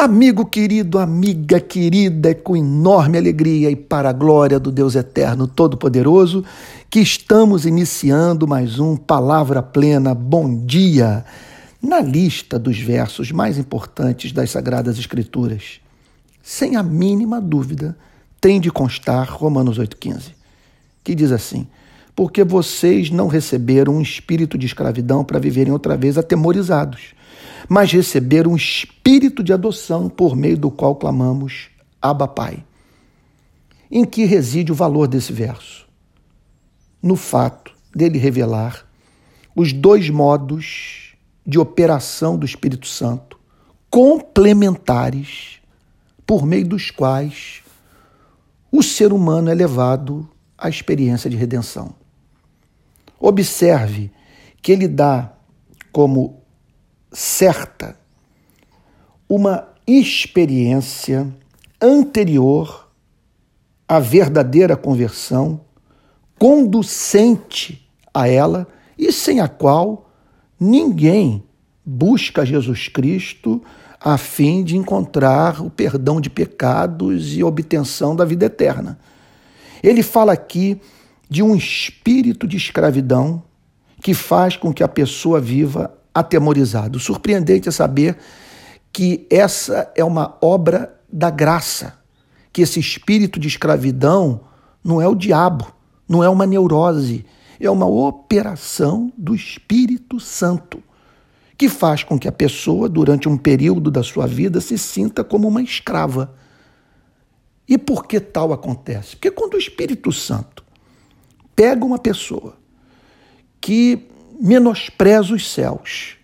Amigo querido, amiga querida, é com enorme alegria e para a glória do Deus Eterno Todo-Poderoso que estamos iniciando mais um Palavra Plena. Bom dia! Na lista dos versos mais importantes das Sagradas Escrituras, sem a mínima dúvida, tem de constar Romanos 8,15, que diz assim: Porque vocês não receberam um espírito de escravidão para viverem outra vez atemorizados mas receber um espírito de adoção por meio do qual clamamos Abba Pai. Em que reside o valor desse verso? No fato dele revelar os dois modos de operação do Espírito Santo, complementares, por meio dos quais o ser humano é levado à experiência de redenção. Observe que ele dá como certa, uma experiência anterior à verdadeira conversão, conducente a ela e sem a qual ninguém busca Jesus Cristo a fim de encontrar o perdão de pecados e obtenção da vida eterna. Ele fala aqui de um espírito de escravidão que faz com que a pessoa viva atemorizado. Surpreendente é saber que essa é uma obra da graça, que esse espírito de escravidão não é o diabo, não é uma neurose, é uma operação do Espírito Santo, que faz com que a pessoa, durante um período da sua vida, se sinta como uma escrava. E por que tal acontece? Porque quando o Espírito Santo pega uma pessoa que menospreza os céus,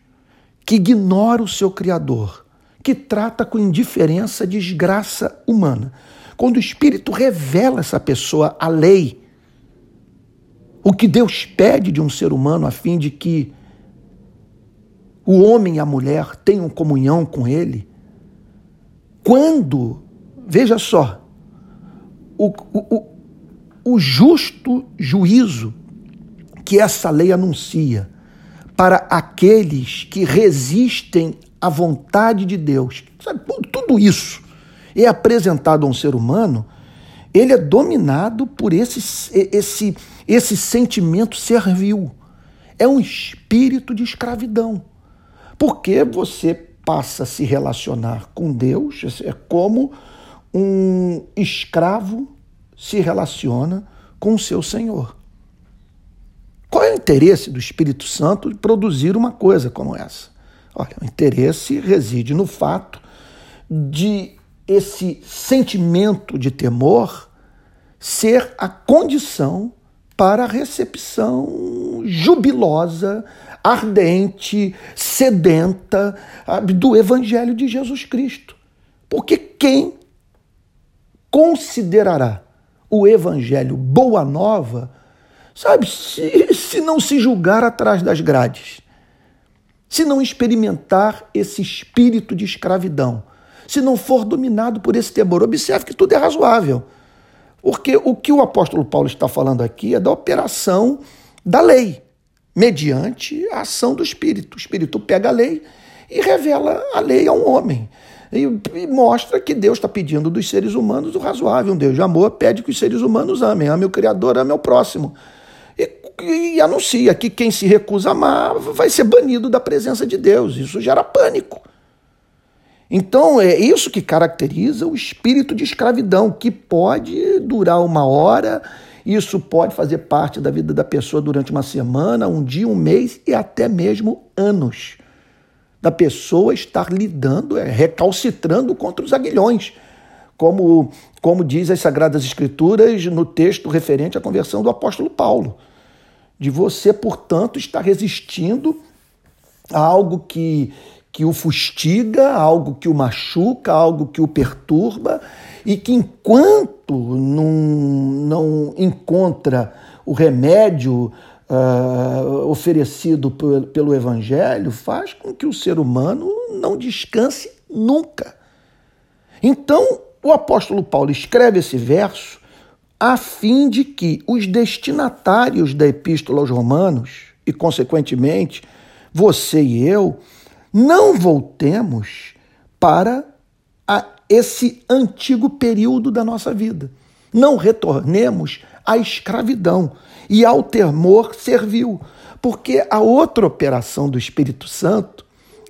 que ignora o seu Criador, que trata com indiferença a desgraça humana. Quando o Espírito revela essa pessoa a lei, o que Deus pede de um ser humano a fim de que o homem e a mulher tenham comunhão com Ele, quando, veja só, o, o, o justo juízo que essa lei anuncia para aqueles que resistem à vontade de Deus. Sabe, tudo isso é apresentado a um ser humano, ele é dominado por esse, esse, esse sentimento servil. É um espírito de escravidão. Porque você passa a se relacionar com Deus, é como um escravo se relaciona com o seu senhor. Qual é o interesse do Espírito Santo de produzir uma coisa como essa? Olha, o interesse reside no fato de esse sentimento de temor ser a condição para a recepção jubilosa, ardente, sedenta do Evangelho de Jesus Cristo. Porque quem considerará o Evangelho boa nova Sabe, se, se não se julgar atrás das grades, se não experimentar esse espírito de escravidão, se não for dominado por esse temor, observe que tudo é razoável. Porque o que o apóstolo Paulo está falando aqui é da operação da lei, mediante a ação do Espírito. O Espírito pega a lei e revela a lei a um homem. E, e mostra que Deus está pedindo dos seres humanos o razoável. Um Deus de amor pede que os seres humanos amem. Ame o Criador, ame o próximo e, anuncia que quem se recusa a amar vai ser banido da presença de Deus. Isso gera pânico. Então é isso que caracteriza o espírito de escravidão, que pode durar uma hora, isso pode fazer parte da vida da pessoa durante uma semana, um dia, um mês e até mesmo anos. Da pessoa estar lidando, é, recalcitrando contra os aguilhões, como, como diz as Sagradas Escrituras no texto referente à conversão do apóstolo Paulo de você, portanto, estar resistindo a algo que, que o fustiga, algo que o machuca, algo que o perturba, e que enquanto não, não encontra o remédio uh, oferecido pelo, pelo Evangelho, faz com que o ser humano não descanse nunca. Então, o apóstolo Paulo escreve esse verso a fim de que os destinatários da Epístola aos Romanos, e consequentemente você e eu, não voltemos para a esse antigo período da nossa vida. Não retornemos à escravidão e ao temor servil, porque a outra operação do Espírito Santo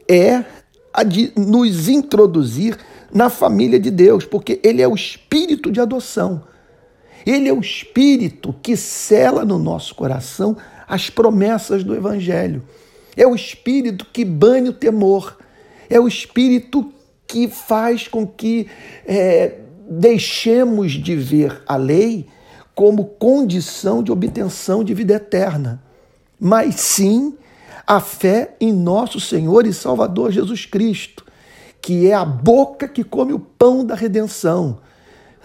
é a de nos introduzir na família de Deus, porque ele é o espírito de adoção. Ele é o espírito que cela no nosso coração as promessas do evangelho. É o espírito que bane o temor. É o espírito que faz com que é, deixemos de ver a lei como condição de obtenção de vida eterna, mas sim a fé em nosso Senhor e Salvador Jesus Cristo, que é a boca que come o pão da redenção,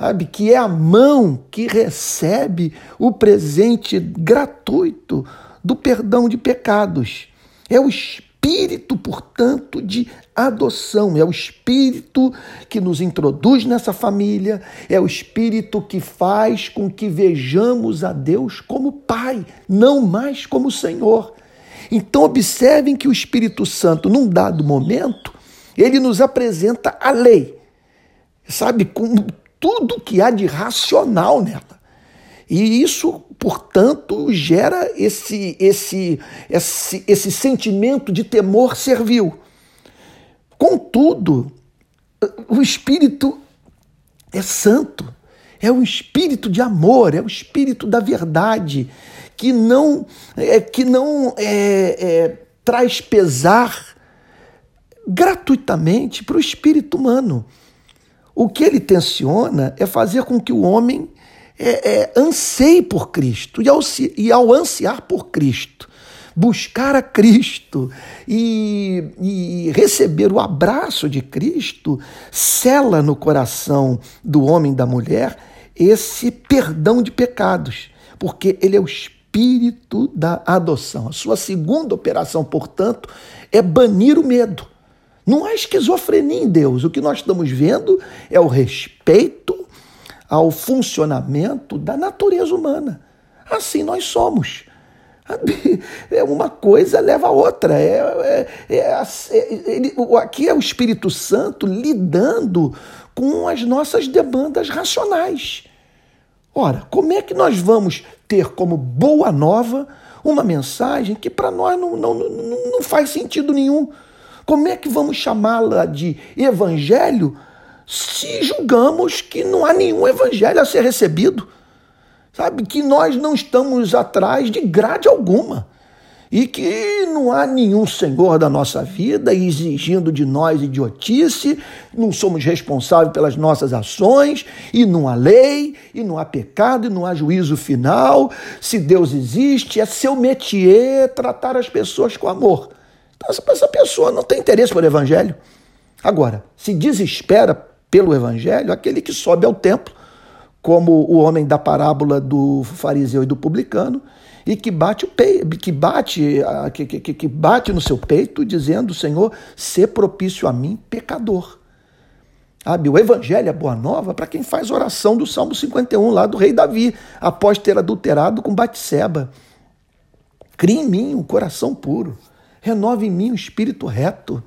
sabe? Que é a mão que recebe o presente gratuito do perdão de pecados. É o espírito, portanto, de adoção, é o espírito que nos introduz nessa família, é o espírito que faz com que vejamos a Deus como Pai, não mais como Senhor. Então, observem que o Espírito Santo, num dado momento, ele nos apresenta a lei, sabe, tudo que há de racional nela. E isso, portanto, gera esse, esse, esse, esse sentimento de temor servil. Contudo, o Espírito é santo, é o espírito de amor, é o espírito da verdade, que não, é, que não é, é, traz pesar gratuitamente para o espírito humano. O que ele tensiona é fazer com que o homem é, é, anseie por Cristo e ao, e ao ansiar por Cristo, buscar a Cristo e, e, receber o abraço de Cristo, cela no coração do homem e da mulher esse perdão de pecados, porque ele é o Espírito da adoção. A sua segunda operação, portanto, é banir o medo. Não há esquizofrenia em Deus. O que nós estamos vendo é o respeito ao funcionamento da natureza humana. Assim nós somos. É uma coisa leva a outra. É, é, é, é ele, aqui é o Espírito Santo lidando com as nossas demandas racionais. Ora, como é que nós vamos ter como boa nova uma mensagem que para nós não, não, não, não faz sentido nenhum? Como é que vamos chamá-la de evangelho se julgamos que não há nenhum evangelho a ser recebido? Sabe? Que nós não estamos atrás de grade alguma e que não há nenhum senhor da nossa vida exigindo de nós idiotice, não somos responsáveis pelas nossas ações, e não há lei, e não há pecado, e não há juízo final. Se Deus existe, é seu métier tratar as pessoas com amor. Essa pessoa não tem interesse pelo evangelho. Agora, se desespera pelo evangelho aquele que sobe ao templo, como o homem da parábola do fariseu e do publicano, e que bate o peito, que bate, que, que, que bate no seu peito, dizendo: Senhor, se propício a mim, pecador. Sabe, o evangelho é boa nova para quem faz oração do Salmo 51, lá do rei Davi, após ter adulterado com Batseba. Crie em mim um coração puro, renove em mim um espírito reto.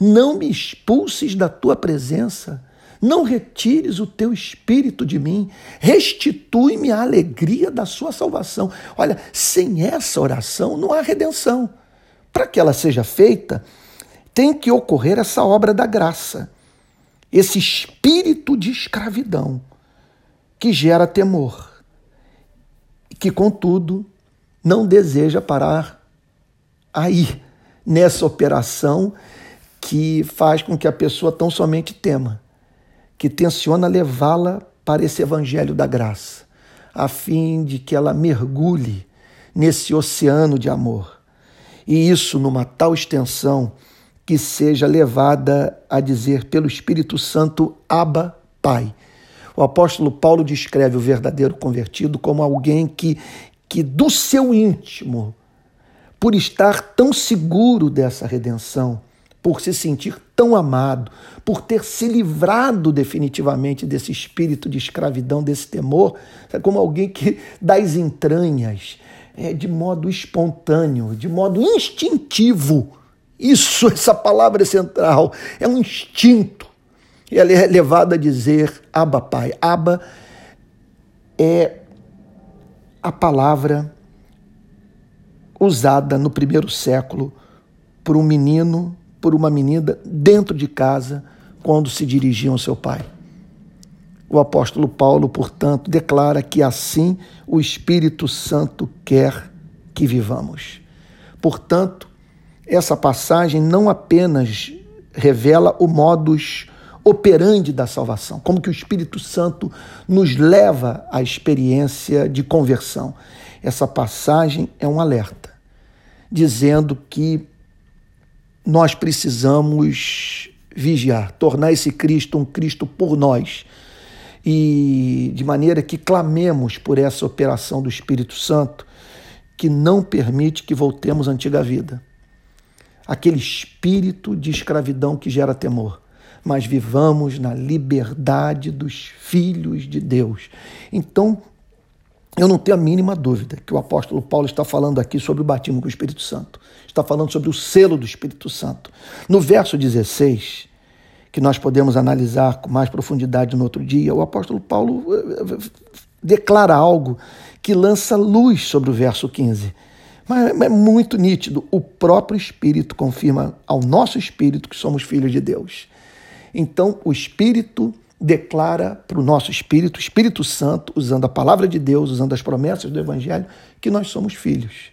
Não me expulses da tua presença não retires o teu espírito de mim, restitui-me a alegria da sua salvação. Olha, sem essa oração não há redenção. Para que ela seja feita, tem que ocorrer essa obra da graça, esse espírito de escravidão que gera temor, que, contudo, não deseja parar aí, nessa operação que faz com que a pessoa tão somente tema que tenciona levá-la para esse evangelho da graça, a fim de que ela mergulhe nesse oceano de amor. E isso numa tal extensão que seja levada a dizer pelo Espírito Santo, Abba, Pai. O apóstolo Paulo descreve o verdadeiro convertido como alguém que, que do seu íntimo, por estar tão seguro dessa redenção, por se sentir tão amado, por ter se livrado definitivamente desse espírito de escravidão, desse temor, como alguém que das entranhas, é, de modo espontâneo, de modo instintivo. Isso, essa palavra é central, é um instinto. E ela é levada a dizer Abba Pai. Abba é a palavra usada no primeiro século por um menino, por uma menina dentro de casa quando se dirigiam ao seu pai. O apóstolo Paulo, portanto, declara que assim o Espírito Santo quer que vivamos. Portanto, essa passagem não apenas revela o modus operandi da salvação, como que o Espírito Santo nos leva à experiência de conversão. Essa passagem é um alerta, dizendo que nós precisamos vigiar, tornar esse Cristo um Cristo por nós, e de maneira que clamemos por essa operação do Espírito Santo que não permite que voltemos à antiga vida. Aquele espírito de escravidão que gera temor, mas vivamos na liberdade dos filhos de Deus. Então, eu não tenho a mínima dúvida que o apóstolo Paulo está falando aqui sobre o batismo com o Espírito Santo. Está falando sobre o selo do Espírito Santo. No verso 16, que nós podemos analisar com mais profundidade no outro dia, o apóstolo Paulo eh, eh, declara algo que lança luz sobre o verso 15. Mas é muito nítido. O próprio Espírito confirma ao nosso espírito que somos filhos de Deus. Então, o Espírito declara para o nosso espírito, Espírito Santo, usando a palavra de Deus, usando as promessas do Evangelho, que nós somos filhos.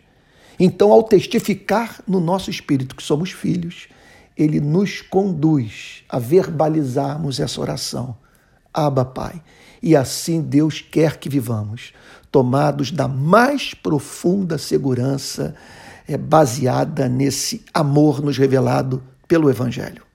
Então, ao testificar no nosso espírito que somos filhos, ele nos conduz a verbalizarmos essa oração. Abba, Pai. E assim Deus quer que vivamos, tomados da mais profunda segurança, é, baseada nesse amor nos revelado pelo Evangelho.